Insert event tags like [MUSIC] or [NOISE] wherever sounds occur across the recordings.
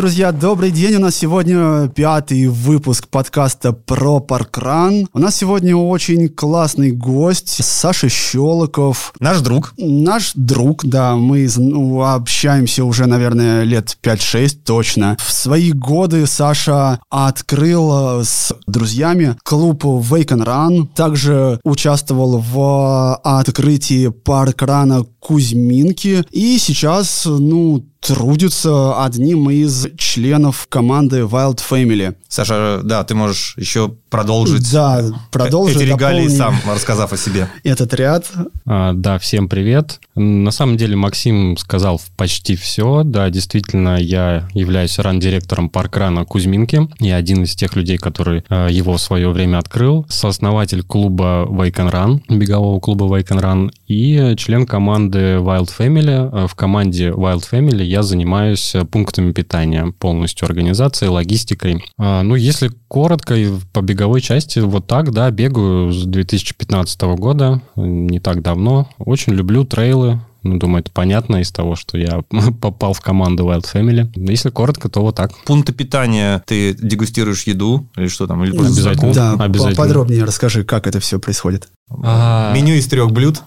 друзья, добрый день. У нас сегодня пятый выпуск подкаста про паркран. У нас сегодня очень классный гость Саша Щелоков. Наш друг. Наш друг, да. Мы ну, общаемся уже, наверное, лет 5-6 точно. В свои годы Саша открыл с друзьями клуб Wake and Run. Также участвовал в открытии паркрана Кузьминки. И сейчас, ну, трудится одним из членов команды Wild Family. Саша, да, ты можешь еще продолжить да, продолжить, эти регалии сам, рассказав о себе. Этот ряд. А, да, всем привет. На самом деле Максим сказал почти все. Да, действительно, я являюсь ран-директором паркрана Кузьминки. Я один из тех людей, который а, его в свое время открыл. Сооснователь клуба Wake and Run, бегового клуба Wake and Run и член команды Wild Family. А, в команде Wild Family я занимаюсь э, пунктами питания, полностью организацией, логистикой. А, ну, если коротко, по беговой части, вот так, да, бегаю с 2015 года, не так давно. Очень люблю трейлы, ну, думаю, это понятно из того, что я [LAUGHS] попал в команду Wild Family. Если коротко, то вот так. Пункты питания, ты дегустируешь еду или что там? Или обязательно. Да, обязательно. подробнее расскажи, как это все происходит. А... Меню из трех блюд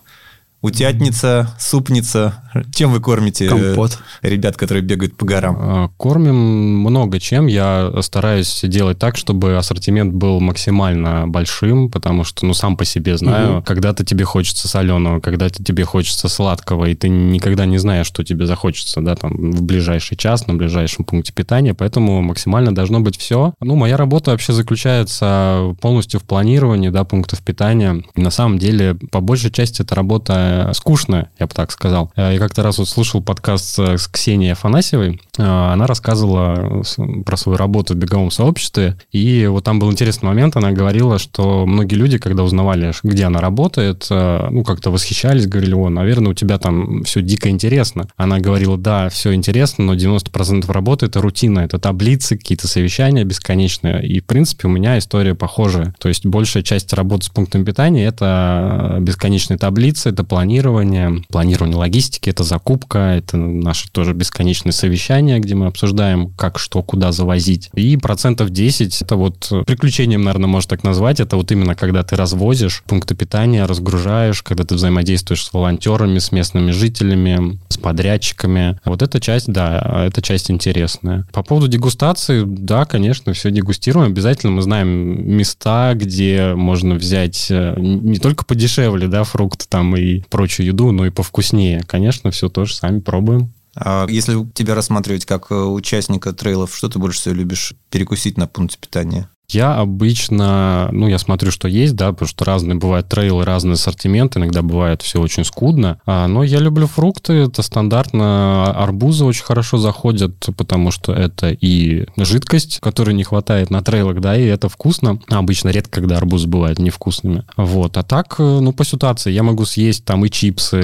утятница, супница. Чем вы кормите Компот. ребят, которые бегают по горам? А, кормим много чем. Я стараюсь делать так, чтобы ассортимент был максимально большим, потому что, ну, сам по себе знаю, угу. когда-то тебе хочется соленого, когда-то тебе хочется сладкого, и ты никогда не знаешь, что тебе захочется, да, там, в ближайший час, на ближайшем пункте питания, поэтому максимально должно быть все. Ну, моя работа вообще заключается полностью в планировании, да, пунктов питания. На самом деле, по большей части это работа скучная, я бы так сказал. Я как-то раз вот слушал подкаст с Ксенией Афанасьевой. А, она рассказывала про свою работу в беговом сообществе, и вот там был интересный момент. Она говорила, что многие люди, когда узнавали, где она работает, а, ну, как-то восхищались, говорили, о, наверное, у тебя там все дико интересно. Она говорила, да, все интересно, но 90% работы — это рутина, это таблицы, какие-то совещания бесконечные. И, в принципе, у меня история похожая. То есть большая часть работы с пунктом питания — это бесконечные таблицы, это план планирование, планирование логистики, это закупка, это наши тоже бесконечные совещания, где мы обсуждаем, как, что, куда завозить. И процентов 10, это вот приключением, наверное, можно так назвать, это вот именно когда ты развозишь пункты питания, разгружаешь, когда ты взаимодействуешь с волонтерами, с местными жителями, с подрядчиками. Вот эта часть, да, эта часть интересная. По поводу дегустации, да, конечно, все дегустируем. Обязательно мы знаем места, где можно взять э, не только подешевле, да, фрукты там и прочую еду, но и повкуснее. Конечно, все тоже сами пробуем. А если тебя рассматривать как э, участника трейлов, что ты больше всего любишь перекусить на пункте питания? Я обычно, ну, я смотрю, что есть, да, потому что разные бывают трейлы, разный ассортимент, иногда бывает все очень скудно. А, но я люблю фрукты, это стандартно. Арбузы очень хорошо заходят, потому что это и жидкость, которой не хватает на трейлах, да, и это вкусно. Обычно редко, когда арбузы бывают невкусными. Вот. А так, ну, по ситуации, я могу съесть там и чипсы.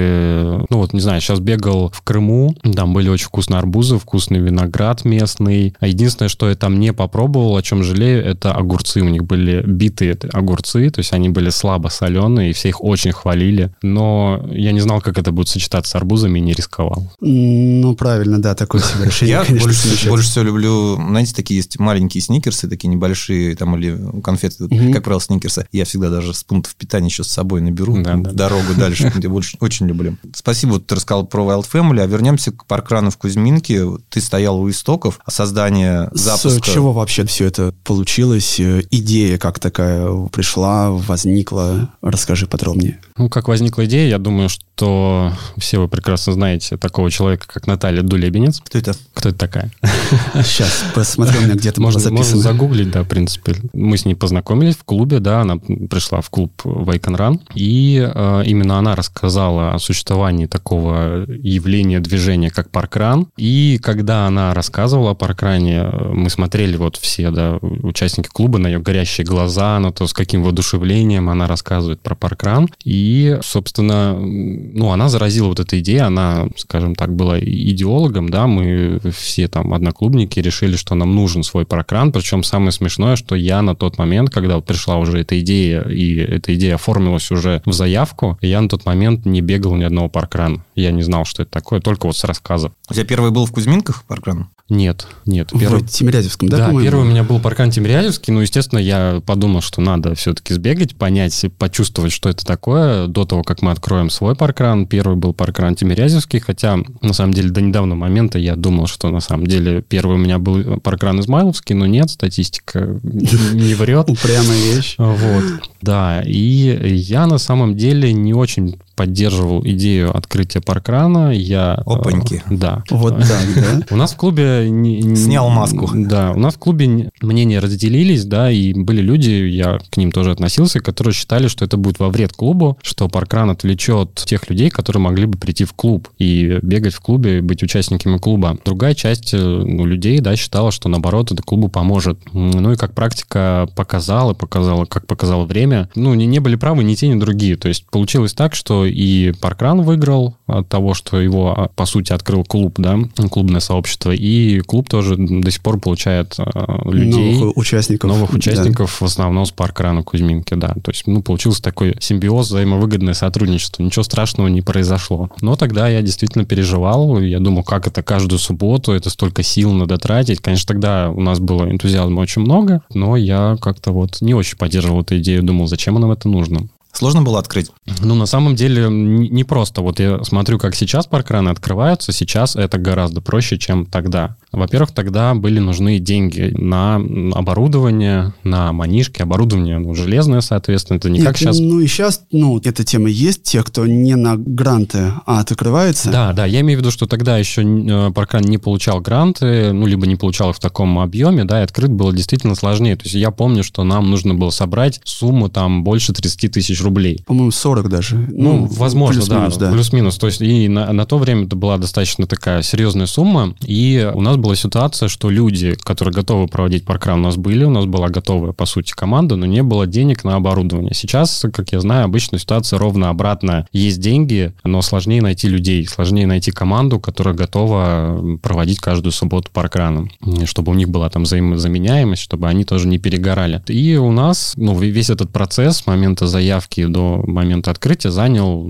Ну, вот, не знаю, сейчас бегал в Крыму, там были очень вкусные арбузы, вкусный виноград местный. А единственное, что я там не попробовал, о чем жалею, это это огурцы. У них были битые огурцы, то есть они были слабо соленые, и все их очень хвалили. Но я не знал, как это будет сочетаться с арбузами, и не рисковал. Ну, правильно, да, такое себе [LAUGHS] решение, Я конечно, больше, больше всего люблю, знаете, такие есть маленькие сникерсы, такие небольшие, там, или конфеты, угу. как правило, сникерсы. Я всегда даже с пунктов питания еще с собой наберу да, дорогу да. дальше. [LAUGHS] Я больше, очень люблю. Спасибо, вот ты рассказал про Wild Family, а вернемся к паркрану в Кузьминке. Ты стоял у истоков создания запуска. С чего вообще все это получилось? Появилась э, идея, как такая пришла, возникла? Расскажи подробнее. Ну, как возникла идея, я думаю, что все вы прекрасно знаете такого человека, как Наталья Дулебенец. Кто это? Кто это такая? Сейчас посмотрю, у меня где-то можно записано. Можно загуглить, да, в принципе. Мы с ней познакомились в клубе, да, она пришла в клуб Wake and Run, и э, именно она рассказала о существовании такого явления, движения, как паркран. И когда она рассказывала о паркране, э, мы смотрели вот все, да, участники клуба, на ее горящие глаза, на то, с каким воодушевлением она рассказывает про паркран. И, собственно, ну, она заразила вот этой идеей, она, скажем так, была идеологом, да, мы все там одноклубники решили, что нам нужен свой паркран, причем самое смешное, что я на тот момент, когда вот пришла уже эта идея, и эта идея оформилась уже в заявку, я на тот момент не бегал ни одного паркрана. Я не знал, что это такое, только вот с рассказов. У тебя первый был в Кузьминках паркран? Нет, нет. Первый... В Тимирязевском, да, Да, по-моему? первый у меня был паркран Тимирязевский. Ну, естественно, я подумал, что надо все-таки сбегать, понять, почувствовать, что это такое, до того, как мы откроем свой паркран. Первый был паркран Тимирязевский, хотя, на самом деле, до недавнего момента я думал, что, на самом деле, первый у меня был паркран Измайловский, но нет, статистика не врет. Упрямая вещь. Вот, да. И я, на самом деле, не очень поддерживал идею открытия паркрана. Я, э, Опаньки. Э, да. Вот так, да? У нас в клубе... Не, Снял маску. Да, у нас в клубе мнения разделились, да, и были люди, я к ним тоже относился, которые считали, что это будет во вред клубу, что паркран отвлечет тех людей, которые могли бы прийти в клуб и бегать в клубе, быть участниками клуба. Другая часть э, ну, людей, да, считала, что наоборот это клубу поможет. Ну и как практика показала, показала, как показало время, ну не, не были правы ни те, ни другие. То есть получилось так, что и Паркран выиграл от того, что его, а, по сути, открыл клуб, да, клубное сообщество, и клуб тоже до сих пор получает а, людей. Новых участников. Новых участников, да. в основном с Паркрана Кузьминки, да. То есть, ну, получился такой симбиоз, взаимовыгодное сотрудничество. Ничего страшного не произошло. Но тогда я действительно переживал, я думал, как это каждую субботу, это столько сил надо тратить. Конечно, тогда у нас было энтузиазма очень много, но я как-то вот не очень поддерживал эту идею, думал, зачем нам это нужно. Сложно было открыть? Ну, на самом деле, не просто. Вот я смотрю, как сейчас паркраны открываются, сейчас это гораздо проще, чем тогда. Во-первых, тогда были нужны деньги на оборудование, на манишки, оборудование ну, железное, соответственно, это не Нет, как сейчас. Ну и сейчас, ну, эта тема есть, те, кто не на гранты, а открывается. Да, да, я имею в виду, что тогда еще э, Паркран не получал гранты, ну, либо не получал их в таком объеме, да, и открыт было действительно сложнее. То есть я помню, что нам нужно было собрать сумму там больше 30 тысяч рублей. По-моему, 40 даже. Ну, ну возможно, плюс-минус, да, да. Плюс-минус. То есть и на, на то время это была достаточно такая серьезная сумма, и у нас была ситуация, что люди, которые готовы проводить паркран, у нас были, у нас была готовая, по сути, команда, но не было денег на оборудование. Сейчас, как я знаю, обычно ситуация ровно обратная. Есть деньги, но сложнее найти людей, сложнее найти команду, которая готова проводить каждую субботу паркраном, чтобы у них была там взаимозаменяемость, чтобы они тоже не перегорали. И у нас, ну, весь этот процесс с момента заявки до момента открытия занял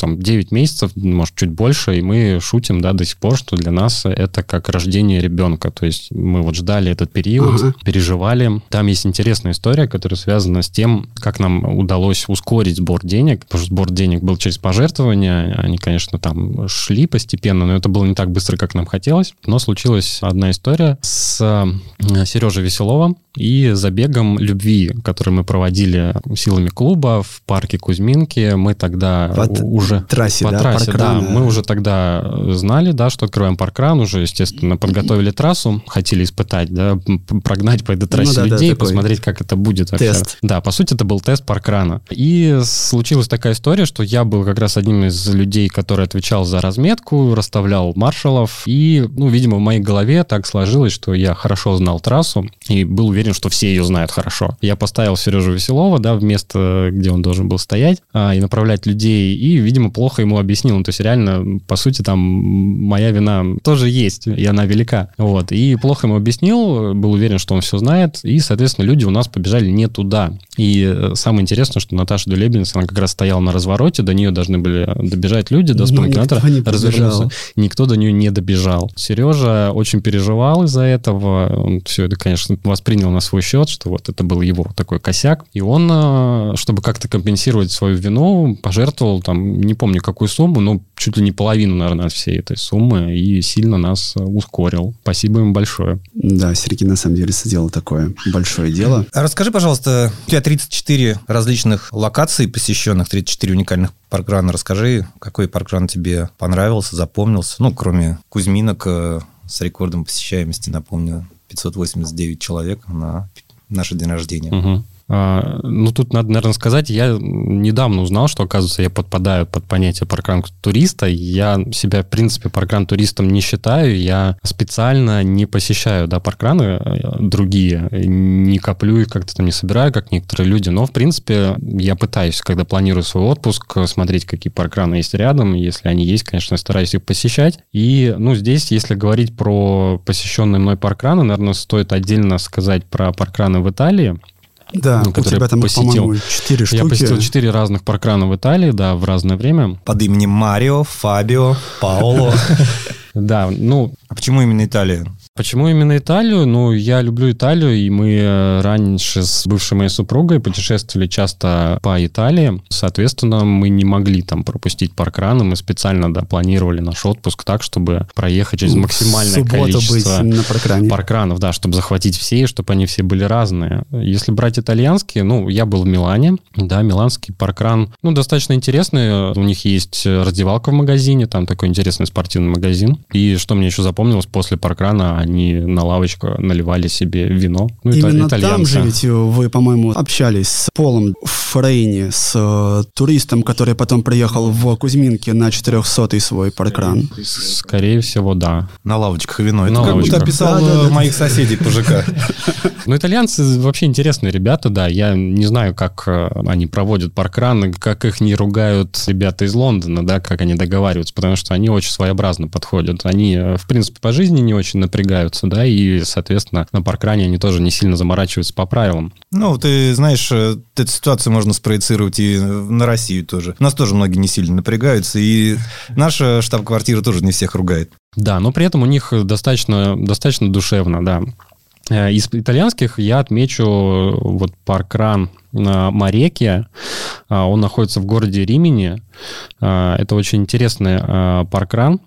там 9 месяцев, может, чуть больше, и мы шутим, да, до сих пор, что для нас это как рождение ребенка. То есть мы вот ждали этот период, ага. переживали. Там есть интересная история, которая связана с тем, как нам удалось ускорить сбор денег, потому что сбор денег был через пожертвования. Они, конечно, там шли постепенно, но это было не так быстро, как нам хотелось. Но случилась одна история с э, Сережей Веселовым и забегом любви, который мы проводили силами клуба в парке Кузьминки. Мы тогда по уже... Трассе, по да? трассе, да. Мы уже тогда знали, да, что открываем паркран, уже, естественно, подготовили готовили трассу, хотели испытать, да, прогнать по этой трассе ну, да, людей, да, посмотреть, как это будет вообще. Тест. Да, по сути, это был тест паркрана. И случилась такая история, что я был как раз одним из людей, который отвечал за разметку, расставлял маршалов, и, ну, видимо, в моей голове так сложилось, что я хорошо знал трассу и был уверен, что все ее знают хорошо. Я поставил Сережу Веселова, да, в место, где он должен был стоять, а, и направлять людей, и, видимо, плохо ему объяснил. Ну, то есть реально, по сути, там моя вина тоже есть, и она велика. Вот. И плохо ему объяснил, был уверен, что он все знает, и, соответственно, люди у нас побежали не туда. И э, самое интересное, что Наташа Дулебинец, она как раз стояла на развороте, до нее должны были добежать люди, до спринтера развернуться. Никто до нее не добежал. Сережа очень переживал из-за этого. Он все это, конечно, воспринял на свой счет, что вот это был его такой косяк. И он, э, чтобы как-то компенсировать свою вину, пожертвовал там, не помню какую сумму, но чуть ли не половину, наверное, всей этой суммы и сильно нас ускорил. Спасибо им большое. Да, Сергей на самом деле сделал такое большое дело. А расскажи, пожалуйста, у тебя 34 различных локаций посещенных, 34 уникальных паркрана. Расскажи, какой паркран тебе понравился, запомнился? Ну, кроме Кузьминок э, с рекордом посещаемости, напомню, 589 человек на наше день рождения. Угу. А, ну, тут надо, наверное, сказать, я недавно узнал, что, оказывается, я подпадаю под понятие паркран туриста. Я себя, в принципе, паркран туристом не считаю. Я специально не посещаю, да, паркраны э, другие. Не коплю их как-то там не собираю, как некоторые люди. Но, в принципе, я пытаюсь, когда планирую свой отпуск, смотреть, какие паркраны есть рядом. Если они есть, конечно, стараюсь их посещать. И, ну, здесь, если говорить про посещенные мной паркраны, наверное, стоит отдельно сказать про паркраны в Италии. Да, ну, у тебя там, посетил. четыре штуки. Я посетил четыре разных паркрана в Италии, да, в разное время. Под именем Марио, Фабио, Паоло. [LAUGHS] Да, ну... А почему именно Италия? Почему именно Италию? Ну, я люблю Италию, и мы э, раньше с бывшей моей супругой путешествовали часто по Италии. Соответственно, мы не могли там пропустить паркраны. Мы специально, да, планировали наш отпуск так, чтобы проехать через максимальное количество быть на паркране. паркранов, да, чтобы захватить все, чтобы они все были разные. Если брать итальянские, ну, я был в Милане, да, миланский паркран, ну, достаточно интересный. У них есть раздевалка в магазине, там такой интересный спортивный магазин. И что мне еще запомнилось, после паркрана они на лавочку наливали себе вино. Ну, Именно итальянцы. там же ведь вы, по-моему, общались с Полом Фрейни, с э, туристом, который потом приехал в Кузьминки на 400-й свой паркран. Скорее всего, да. На лавочках вино. Это на как лавочках. будто описал да, да, да. моих соседей по ЖК. Ну, итальянцы вообще интересные ребята, да. Я не знаю, как э, они проводят паркран, как их не ругают ребята из Лондона, да, как они договариваются, потому что они очень своеобразно подходят. Они, э, в принципе, по жизни не очень напрягают напрягаются, да, и, соответственно, на паркране они тоже не сильно заморачиваются по правилам. Ну, ты знаешь, э, эту ситуацию можно спроецировать и на Россию тоже. У нас тоже многие не сильно напрягаются, и наша штаб-квартира тоже не всех ругает. Да, но при этом у них достаточно, достаточно душевно, да. Э, из итальянских я отмечу э, вот паркран на Мареке. Он находится в городе Римени. Это очень интересный паркран.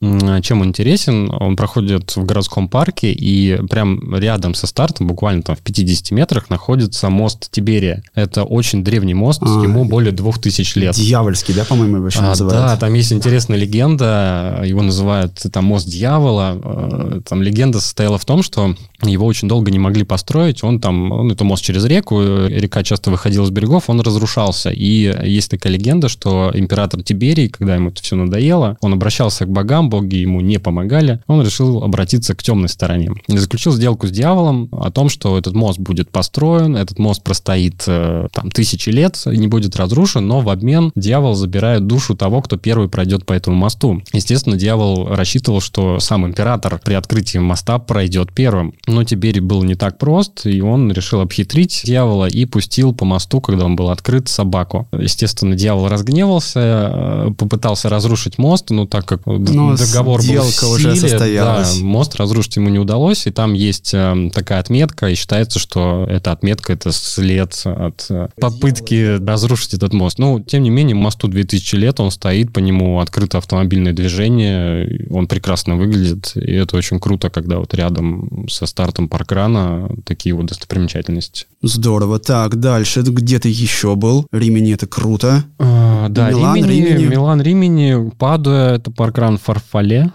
Чем он интересен? Он проходит в городском парке, и прям рядом со стартом, буквально там в 50 метрах, находится мост Тиберия. Это очень древний мост, а, ему более двух тысяч лет. Дьявольский, да, по-моему, его еще а, называют? Да, там есть интересная легенда, его называют там мост дьявола. Э, там легенда состояла в том, что его очень долго не могли построить, он там, он это мост через реку, река часто выходила с берегов, он разрушался. И есть такая легенда, что император Тиберий, когда ему это все надоело, он обращался к богам, боги ему не помогали, он решил обратиться к темной стороне. И заключил сделку с дьяволом о том, что этот мост будет построен, этот мост простоит э, там тысячи лет, не будет разрушен, но в обмен дьявол забирает душу того, кто первый пройдет по этому мосту. Естественно, дьявол рассчитывал, что сам император при открытии моста пройдет первым. Но Тиберий был не так прост, и он решил обхитрить дьявола и пустил по мосту, когда он был открыт, собаку. Естественно, дьявол разгневался, э, попытался разрушить мост, но так как но договор был в силе, уже состоялась. Да, мост разрушить ему не удалось, и там есть э, такая отметка, и считается, что эта отметка — это след от э, попытки разрушить этот мост. Ну, тем не менее, мосту 2000 лет, он стоит, по нему открыто автомобильное движение, он прекрасно выглядит, и это очень круто, когда вот рядом со стартом паркрана такие вот достопримечательности. Здорово. Так, дальше. Где ты еще был? Римини — это круто. А, да, Милан, Римини, Римини. Милан, Римини, Падуя — это паркран Фарфале,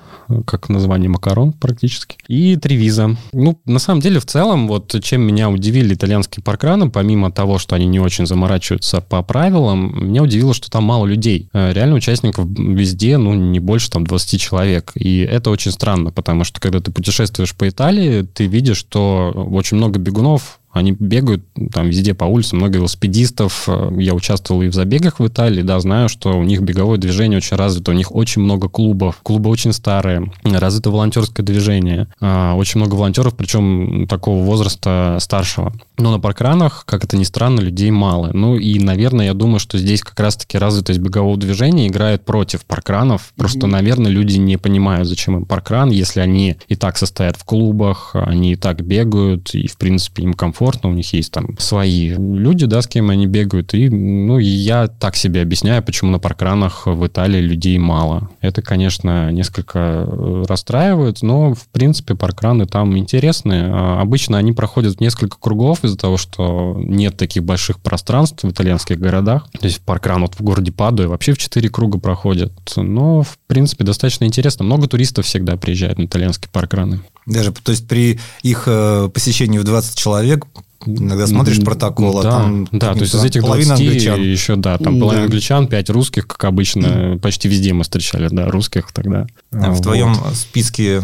как название макарон практически. И Тревиза. Ну, на самом деле, в целом, вот чем меня удивили итальянские паркраны, помимо того, что они не очень заморачиваются по правилам, меня удивило, что там мало людей. Э, реально участников везде, ну, не больше там 20 человек. И это очень странно, потому что когда ты путешествуешь по Италии, ты видишь, что очень много бегунов они бегают там везде по улицам, много велосипедистов. Я участвовал и в забегах в Италии, да, знаю, что у них беговое движение очень развито, у них очень много клубов, клубы очень старые, развито волонтерское движение, а, очень много волонтеров, причем такого возраста старшего. Но на паркранах, как это ни странно, людей мало. Ну и, наверное, я думаю, что здесь как раз-таки развитость бегового движения играет против паркранов. Просто, mm-hmm. наверное, люди не понимают, зачем им паркран, если они и так состоят в клубах, они и так бегают, и, в принципе, им комфортно комфортно, у них есть там свои люди, да, с кем они бегают. И, ну, я так себе объясняю, почему на паркранах в Италии людей мало. Это, конечно, несколько э, расстраивает, но, в принципе, паркраны там интересные. А обычно они проходят несколько кругов из-за того, что нет таких больших пространств в итальянских городах. То есть паркран вот в городе Падуе вообще в четыре круга проходят. Но, в принципе, достаточно интересно. Много туристов всегда приезжают на итальянские паркраны. Даже, то есть при их э, посещении в 20 человек Иногда смотришь протокол, да, а там... Да, то есть из этих 20 англичан. еще, да, там половина да. англичан, 5 русских, как обычно, почти везде мы встречали, да, русских тогда. А в вот. твоем списке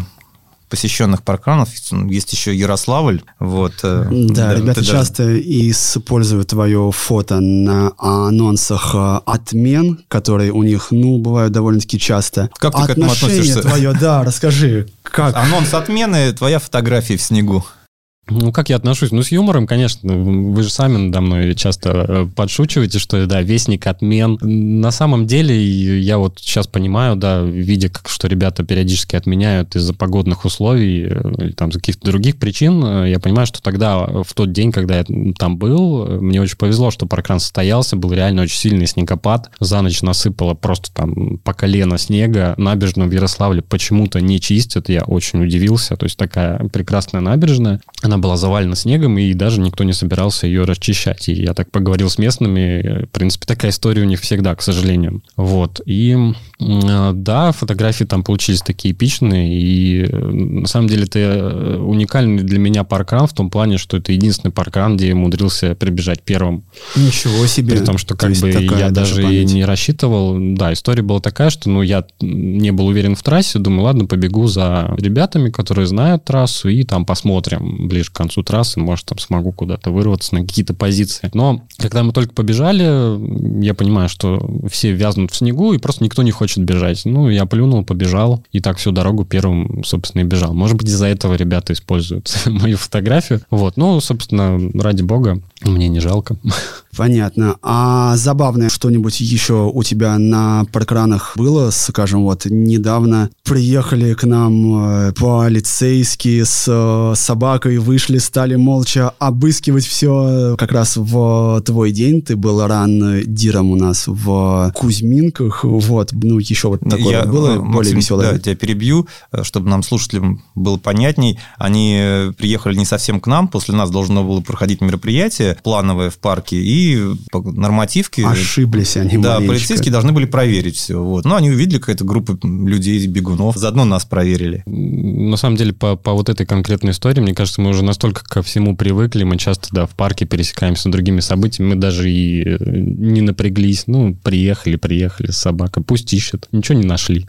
посещенных паркранов. Есть еще Ярославль. Вот, э, да, да, ребята часто даже... используют твое фото на анонсах э, отмен, которые у них, ну, бывают довольно-таки часто. Как ты Отношение к этому относишься? твое, да, расскажи, как? Анонс отмены, твоя фотография в снегу. Ну, как я отношусь? Ну, с юмором, конечно. Вы же сами надо мной часто э, подшучиваете, что, да, вестник отмен. На самом деле, я вот сейчас понимаю, да, видя, как, что ребята периодически отменяют из-за погодных условий э, или там каких-то других причин, э, я понимаю, что тогда, в тот день, когда я там был, мне очень повезло, что паркран состоялся, был реально очень сильный снегопад. За ночь насыпало просто там по колено снега. Набережную в Ярославле почему-то не чистят. Я очень удивился. То есть такая прекрасная набережная она была завалена снегом, и даже никто не собирался ее расчищать. И я так поговорил с местными, в принципе, такая история у них всегда, к сожалению. Вот. И да, фотографии там получились такие эпичные, и на самом деле это э, уникальный для меня паркран в том плане, что это единственный паркран, где я умудрился прибежать первым. Ничего себе. При том, что как То бы я даже и не рассчитывал. Да, история была такая, что ну, я не был уверен в трассе, думаю, ладно, побегу за ребятами, которые знают трассу, и там посмотрим ближе к концу трассы, может, там смогу куда-то вырваться на какие-то позиции. Но когда мы только побежали, я понимаю, что все вязнут в снегу, и просто никто не хочет бежать. Ну, я плюнул, побежал, и так всю дорогу первым, собственно, и бежал. Может быть, из-за этого ребята используют [LAUGHS] мою фотографию. Вот, ну, собственно, ради бога, мне не жалко. Понятно. А забавное что-нибудь еще у тебя на паркранах было? Скажем, вот недавно приехали к нам э, полицейские с э, собакой, вышли, стали молча обыскивать все. Как раз в твой день ты был ран диром у нас в Кузьминках. Вот, ну, еще вот такое Я, было Максим, более веселое. Да, тебя перебью, э, чтобы нам слушателям было понятней. Они приехали не совсем к нам, после нас должно было проходить мероприятие плановое в парке, и нормативки. Ошиблись они Да, маленечко. полицейские должны были проверить все. Вот. Но они увидели какая-то группа людей, бегунов, заодно нас проверили. На самом деле, по, по вот этой конкретной истории, мне кажется, мы уже настолько ко всему привыкли, мы часто, да, в парке пересекаемся с другими событиями, мы даже и э, не напряглись. Ну, приехали, приехали, собака, пусть ищет. Ничего не нашли.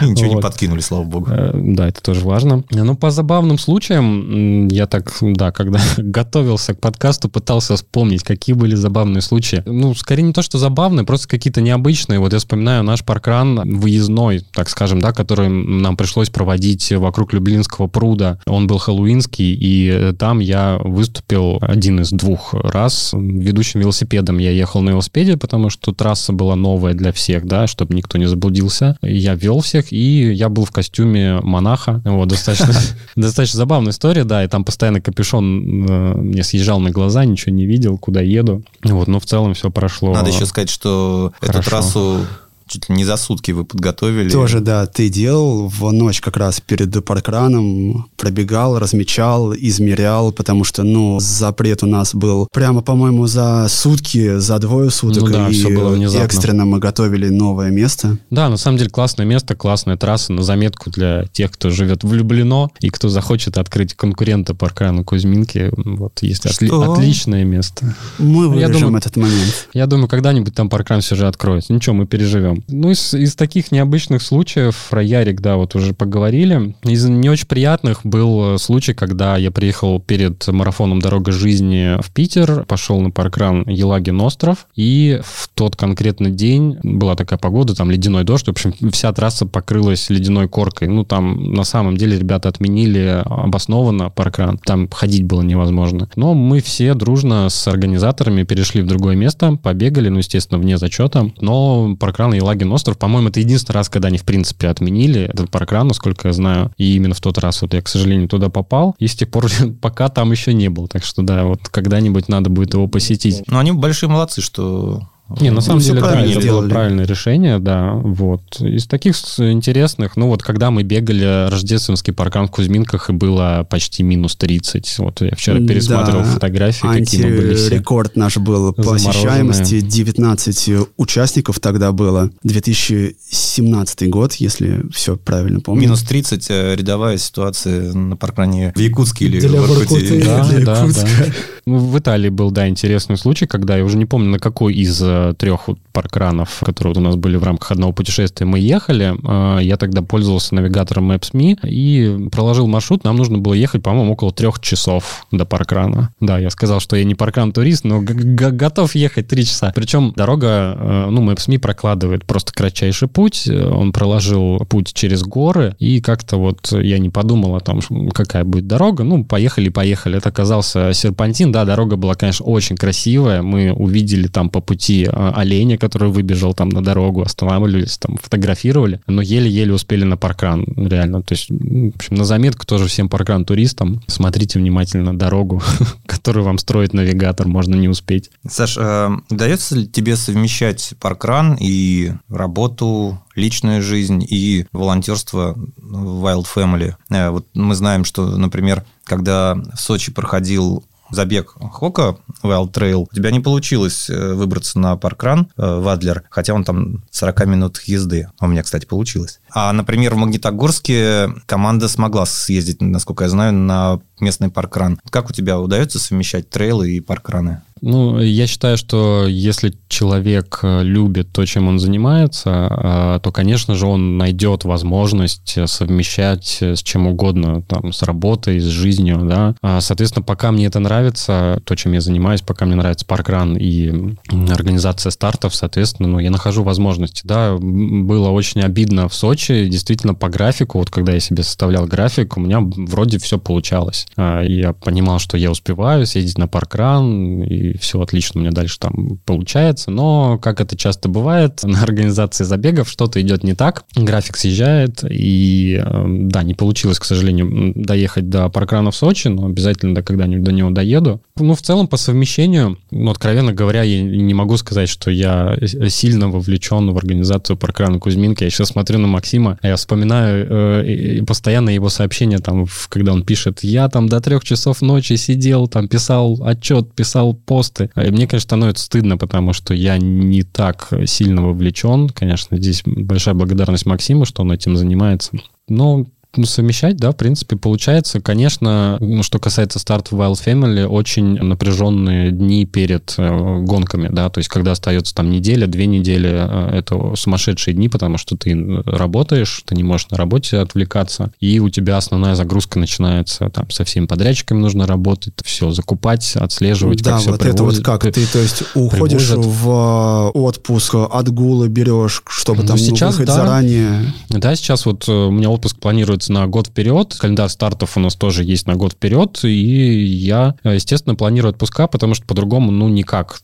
Ничего не подкинули, слава богу. Э, да, это тоже важно. Но по забавным случаям, я так, да, когда [LAUGHS] готовился к подкасту, пытался вспомнить, какие были забавные случаи. Ну, скорее не то, что забавные, просто какие-то необычные. Вот я вспоминаю наш паркран выездной, так скажем, да, который нам пришлось проводить вокруг Люблинского пруда. Он был хэллоуинский, и там я выступил один из двух раз ведущим велосипедом. Я ехал на велосипеде, потому что трасса была новая для всех, да, чтобы никто не заблудился. Я вел всех, и я был в костюме монаха. Вот, достаточно, [LAUGHS] достаточно забавная история, да, и там постоянно капюшон э, мне съезжал на глаза, ничего не видел, куда еду. Вот, но в целом все прошло. Надо еще сказать, что Хорошо. эту трассу чуть ли не за сутки вы подготовили. Тоже, да, ты делал в ночь как раз перед паркраном, пробегал, размечал, измерял, потому что, ну, запрет у нас был прямо, по-моему, за сутки, за двое суток, ну, да, и все было внезапно. экстренно мы готовили новое место. Да, на самом деле классное место, классная трасса на заметку для тех, кто живет влюблено и кто захочет открыть конкурента паркрану Кузьминки. Вот есть отли- отличное место. Мы вырежем я думаю, этот момент. Я думаю, когда-нибудь там паркран все же откроется. Ничего, мы переживем. Ну, из, из таких необычных случаев, про Ярик, да, вот уже поговорили. Из не очень приятных был э, случай, когда я приехал перед марафоном «Дорога жизни» в Питер, пошел на паркран Елагин остров, и в тот конкретный день была такая погода, там ледяной дождь, в общем, вся трасса покрылась ледяной коркой. Ну, там на самом деле ребята отменили обоснованно паркран, там ходить было невозможно. Но мы все дружно с организаторами перешли в другое место, побегали, ну, естественно, вне зачета, но паркран Елагин Елагин остров, по-моему, это единственный раз, когда они, в принципе, отменили этот паркран, насколько я знаю. И именно в тот раз вот я, к сожалению, туда попал. И с тех пор [LAUGHS] пока там еще не был. Так что, да, вот когда-нибудь надо будет его посетить. Ну, они большие молодцы, что не, на самом ну, деле, да, это было правильное решение, да, вот. Из таких интересных, ну вот, когда мы бегали рождественский паркан в Кузьминках, и было почти минус 30, вот я вчера пересматривал да, фотографии, какие мы были все. рекорд наш был по посещаемости, 19 участников тогда было, 2017 год, если все правильно помню. Минус 30 э, рядовая ситуация на паркране в Якутске или для в Иркутске. Да, да, да. В Италии был, да, интересный случай, когда я уже не помню, на какой из до трех паркранов, которые вот у нас были в рамках одного путешествия, мы ехали. Э, я тогда пользовался навигатором Maps.me и проложил маршрут. Нам нужно было ехать, по-моему, около трех часов до паркрана. Да, я сказал, что я не паркран-турист, но готов ехать три часа. Причем дорога, э, ну, Maps.me прокладывает просто кратчайший путь. Он проложил путь через горы, и как-то вот я не подумал о том, какая будет дорога. Ну, поехали, поехали. Это оказался серпантин. Да, дорога была, конечно, очень красивая. Мы увидели там по пути оленя, который выбежал там на дорогу, останавливались, там фотографировали, но еле-еле успели на паркран, реально. То есть, в общем, на заметку тоже всем паркран-туристам. Смотрите внимательно дорогу, [LAUGHS] которую вам строит навигатор, можно не успеть. Саш, э, удается ли тебе совмещать паркран и работу личную жизнь и волонтерство Wild Family. Э, вот мы знаем, что, например, когда в Сочи проходил забег Хока Wild Trail, у тебя не получилось э, выбраться на паркран э, в Адлер, хотя он там 40 минут езды. У меня, кстати, получилось. А, например, в Магнитогорске команда смогла съездить, насколько я знаю, на местный паркран. Как у тебя удается совмещать трейлы и паркраны? Ну, я считаю, что если человек э, любит то, чем он занимается, э, то, конечно же, он найдет возможность совмещать с чем угодно, там, с работой, с жизнью, да. А, соответственно, пока мне это нравится, то, чем я занимаюсь, пока мне нравится паркран и организация стартов, соответственно, ну, я нахожу возможности, да. Было очень обидно в Сочи, действительно, по графику, вот когда я себе составлял график, у меня вроде все получалось. А, я понимал, что я успеваю съездить на паркран, и все отлично у меня дальше там получается. Но, как это часто бывает, [LAUGHS] на организации забегов что-то идет не так, график съезжает, и эм, да, не получилось, к сожалению, доехать до паркрана в Сочи, но обязательно да, когда-нибудь до него доеду. Ну, в целом, по совмещению, ну, откровенно говоря, я не могу сказать, что я сильно вовлечен в организацию паркрана Кузьминки. Я сейчас смотрю на Максима, я вспоминаю э, постоянно его сообщения, там, когда он пишет, я там до трех часов ночи сидел, там, писал отчет, писал пост, посты. И мне, конечно, становится стыдно, потому что я не так сильно вовлечен. Конечно, здесь большая благодарность Максиму, что он этим занимается. Но ну, совмещать, да, в принципе, получается. Конечно, ну, что касается старта Wild Family, очень напряженные дни перед э, гонками, да, то есть когда остается там неделя, две недели, э, это сумасшедшие дни, потому что ты работаешь, ты не можешь на работе отвлекаться, и у тебя основная загрузка начинается, там, со всеми подрядчиками нужно работать, все закупать, отслеживать, да, как все вот привозят, это вот как, ты, то есть, уходишь привозят. в э, отпуск, отгулы берешь, чтобы ну, там сейчас, ну, да, заранее. Да, сейчас вот у меня отпуск планируется планируется на год вперед. Календарь стартов у нас тоже есть на год вперед. И я, естественно, планирую отпуска, потому что по-другому, ну, никак.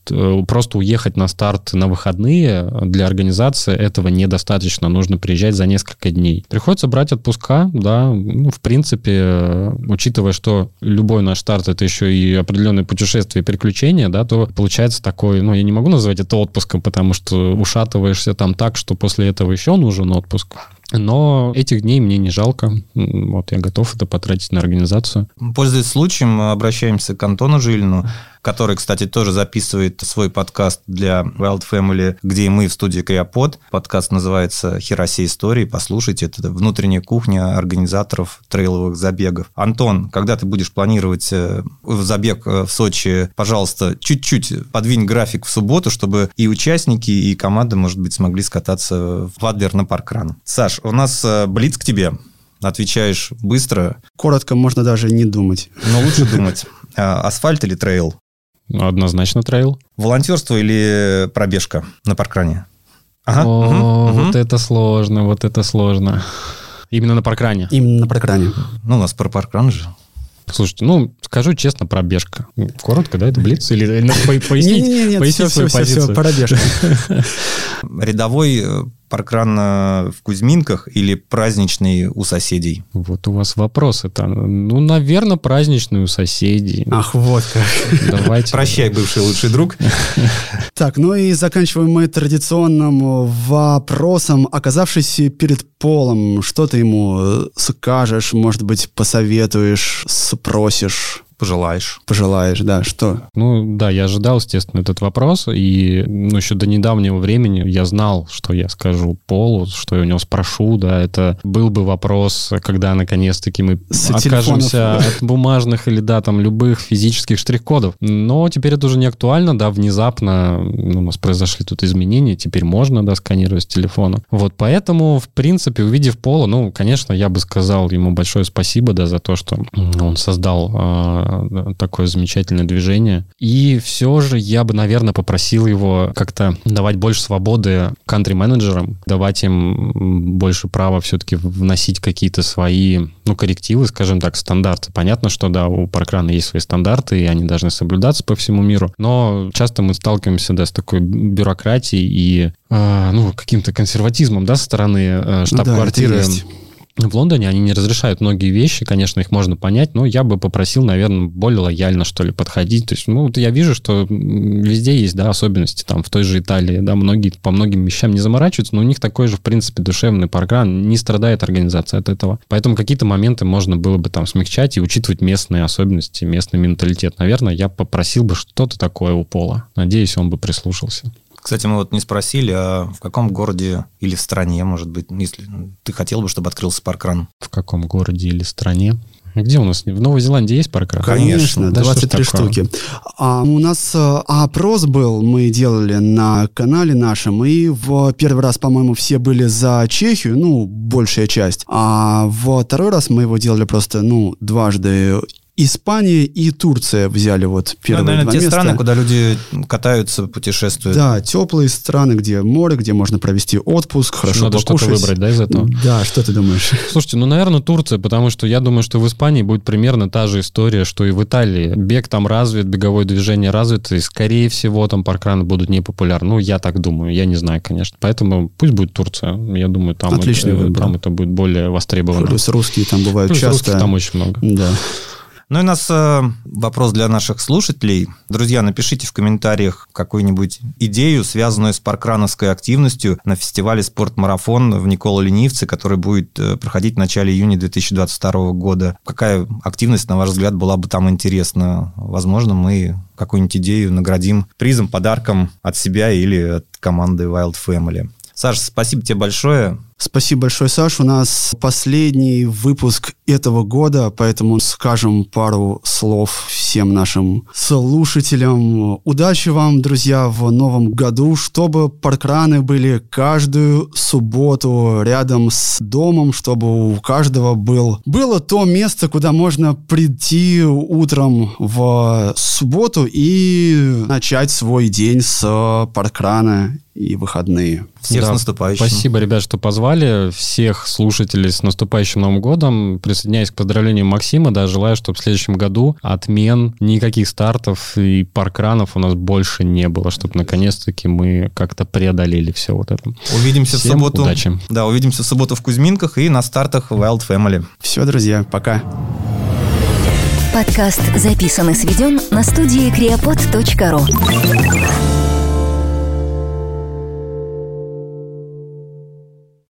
Просто уехать на старт на выходные для организации этого недостаточно. Нужно приезжать за несколько дней. Приходится брать отпуска, да. Ну, в принципе, учитывая, что любой наш старт это еще и определенное путешествие и приключения, да, то получается такой, ну, я не могу назвать это отпуском, потому что ушатываешься там так, что после этого еще нужен отпуск. Но этих дней мне не жалко. Вот я готов это потратить на организацию. Пользуясь случаем, мы обращаемся к Антону Жилину который, кстати, тоже записывает свой подкаст для Wild Family, где и мы в студии Криопод. Подкаст называется «Херосе истории». Послушайте, это внутренняя кухня организаторов трейловых забегов. Антон, когда ты будешь планировать э, забег э, в Сочи, пожалуйста, чуть-чуть подвинь график в субботу, чтобы и участники, и команда, может быть, смогли скататься в Адлер на паркран. Саш, у нас э, блиц к тебе отвечаешь быстро. Коротко можно даже не думать. Но лучше [LAUGHS] думать. Асфальт или трейл? Однозначно трейл. Волонтерство или пробежка на паркране? Ага. О, угу, вот угу. это сложно, вот это сложно. Именно на паркране? Именно на паркране. Ну, у нас про паркран же. Слушайте, ну, скажу честно, пробежка. Коротко, да, это блиц? Или, или [LAUGHS] пояснить, пояснить все, свою все, позицию? Все, пробежка. [LAUGHS] Рядовой э, паркран в Кузьминках или праздничный у соседей? Вот у вас вопрос это. Ну, наверное, праздничный у соседей. Ах, вот как. Давайте. Прощай, бывший лучший друг. [LAUGHS] Так, ну и заканчиваем мы традиционным вопросом. Оказавшись перед полом, что ты ему скажешь, может быть, посоветуешь, спросишь? Пожелаешь? Пожелаешь, да, что? Ну, да, я ожидал, естественно, этот вопрос, и ну, еще до недавнего времени я знал, что я скажу Полу, что я у него спрошу, да, это был бы вопрос, когда наконец-таки мы С откажемся телефонов. от бумажных или, да, там, любых физических штрих-кодов. Но теперь это уже не актуально, да, внезапно ну, у нас произошли тут изменения, теперь можно, да, сканировать с телефона. Вот, поэтому, в принципе, увидев Пола, ну, конечно, я бы сказал ему большое спасибо, да, за то, что он создал э, такое замечательное движение. И все же я бы, наверное, попросил его как-то давать больше свободы кантри-менеджерам, давать им больше права все-таки вносить какие-то свои, ну, коррективы, скажем так, стандарты. Понятно, что, да, у паркрана есть свои стандарты, и они должны соблюдаться по всему миру, но часто мы сталкиваемся, да, с такой бюрократией и, э, ну, каким-то консерватизмом, да, со стороны э, штаб-квартиры. Да, в Лондоне они не разрешают многие вещи, конечно, их можно понять, но я бы попросил, наверное, более лояльно, что ли, подходить. То есть, ну, вот я вижу, что везде есть, да, особенности, там, в той же Италии, да, многие по многим вещам не заморачиваются, но у них такой же, в принципе, душевный программ, не страдает организация от этого. Поэтому какие-то моменты можно было бы там смягчать и учитывать местные особенности, местный менталитет. Наверное, я попросил бы что-то такое у Пола. Надеюсь, он бы прислушался. Кстати, мы вот не спросили, а в каком городе или в стране, может быть, если ты хотел бы, чтобы открылся паркран? В каком городе или стране? Где у нас? В Новой Зеландии есть паркран? Конечно, да 23 штуки. А у нас э, опрос был, мы делали на канале нашем, и в первый раз, по-моему, все были за Чехию, ну, большая часть. А во второй раз мы его делали просто, ну, дважды Испания и Турция взяли вот первые ну, наверное, два те места. страны, куда люди катаются, путешествуют. Да, теплые страны, где море, где можно провести отпуск, хорошо Надо покушать. что-то выбрать, да, из этого? Да, что ты думаешь? [LAUGHS] Слушайте, ну, наверное, Турция, потому что я думаю, что в Испании будет примерно та же история, что и в Италии. Бег там развит, беговое движение развито, и, скорее всего, там паркраны будут непопулярны. Ну, я так думаю, я не знаю, конечно. Поэтому пусть будет Турция. Я думаю, там, Отличный это, выбор. там это будет более востребовано. Плюс русские там бывают Плюс часто. русских там очень много. Да. Ну и у нас э, вопрос для наших слушателей. Друзья, напишите в комментариях какую-нибудь идею, связанную с паркрановской активностью на фестивале «Спортмарафон» в Никола Ленивце, который будет э, проходить в начале июня 2022 года. Какая активность, на ваш взгляд, была бы там интересна? Возможно, мы какую-нибудь идею наградим призом, подарком от себя или от команды Wild Family. Саша, спасибо тебе большое. Спасибо большое, Саш. У нас последний выпуск этого года, поэтому скажем пару слов всем нашим слушателям. Удачи вам, друзья, в новом году, чтобы паркраны были каждую субботу рядом с домом, чтобы у каждого был, было то место, куда можно прийти утром в субботу и начать свой день с паркрана и выходные. Всех да, с наступающим. Спасибо, ребят, что позвали. Всех слушателей с наступающим Новым годом. Присоединяюсь к поздравлениям Максима. Да, желаю, чтобы в следующем году отмен, никаких стартов и паркранов у нас больше не было, чтобы наконец-таки мы как-то преодолели все вот это. Увидимся Всем в субботу. удачи. Да, увидимся в субботу в Кузьминках и на стартах Wild Family. Все, друзья, пока. Подкаст записан и сведен на студии creapod.ru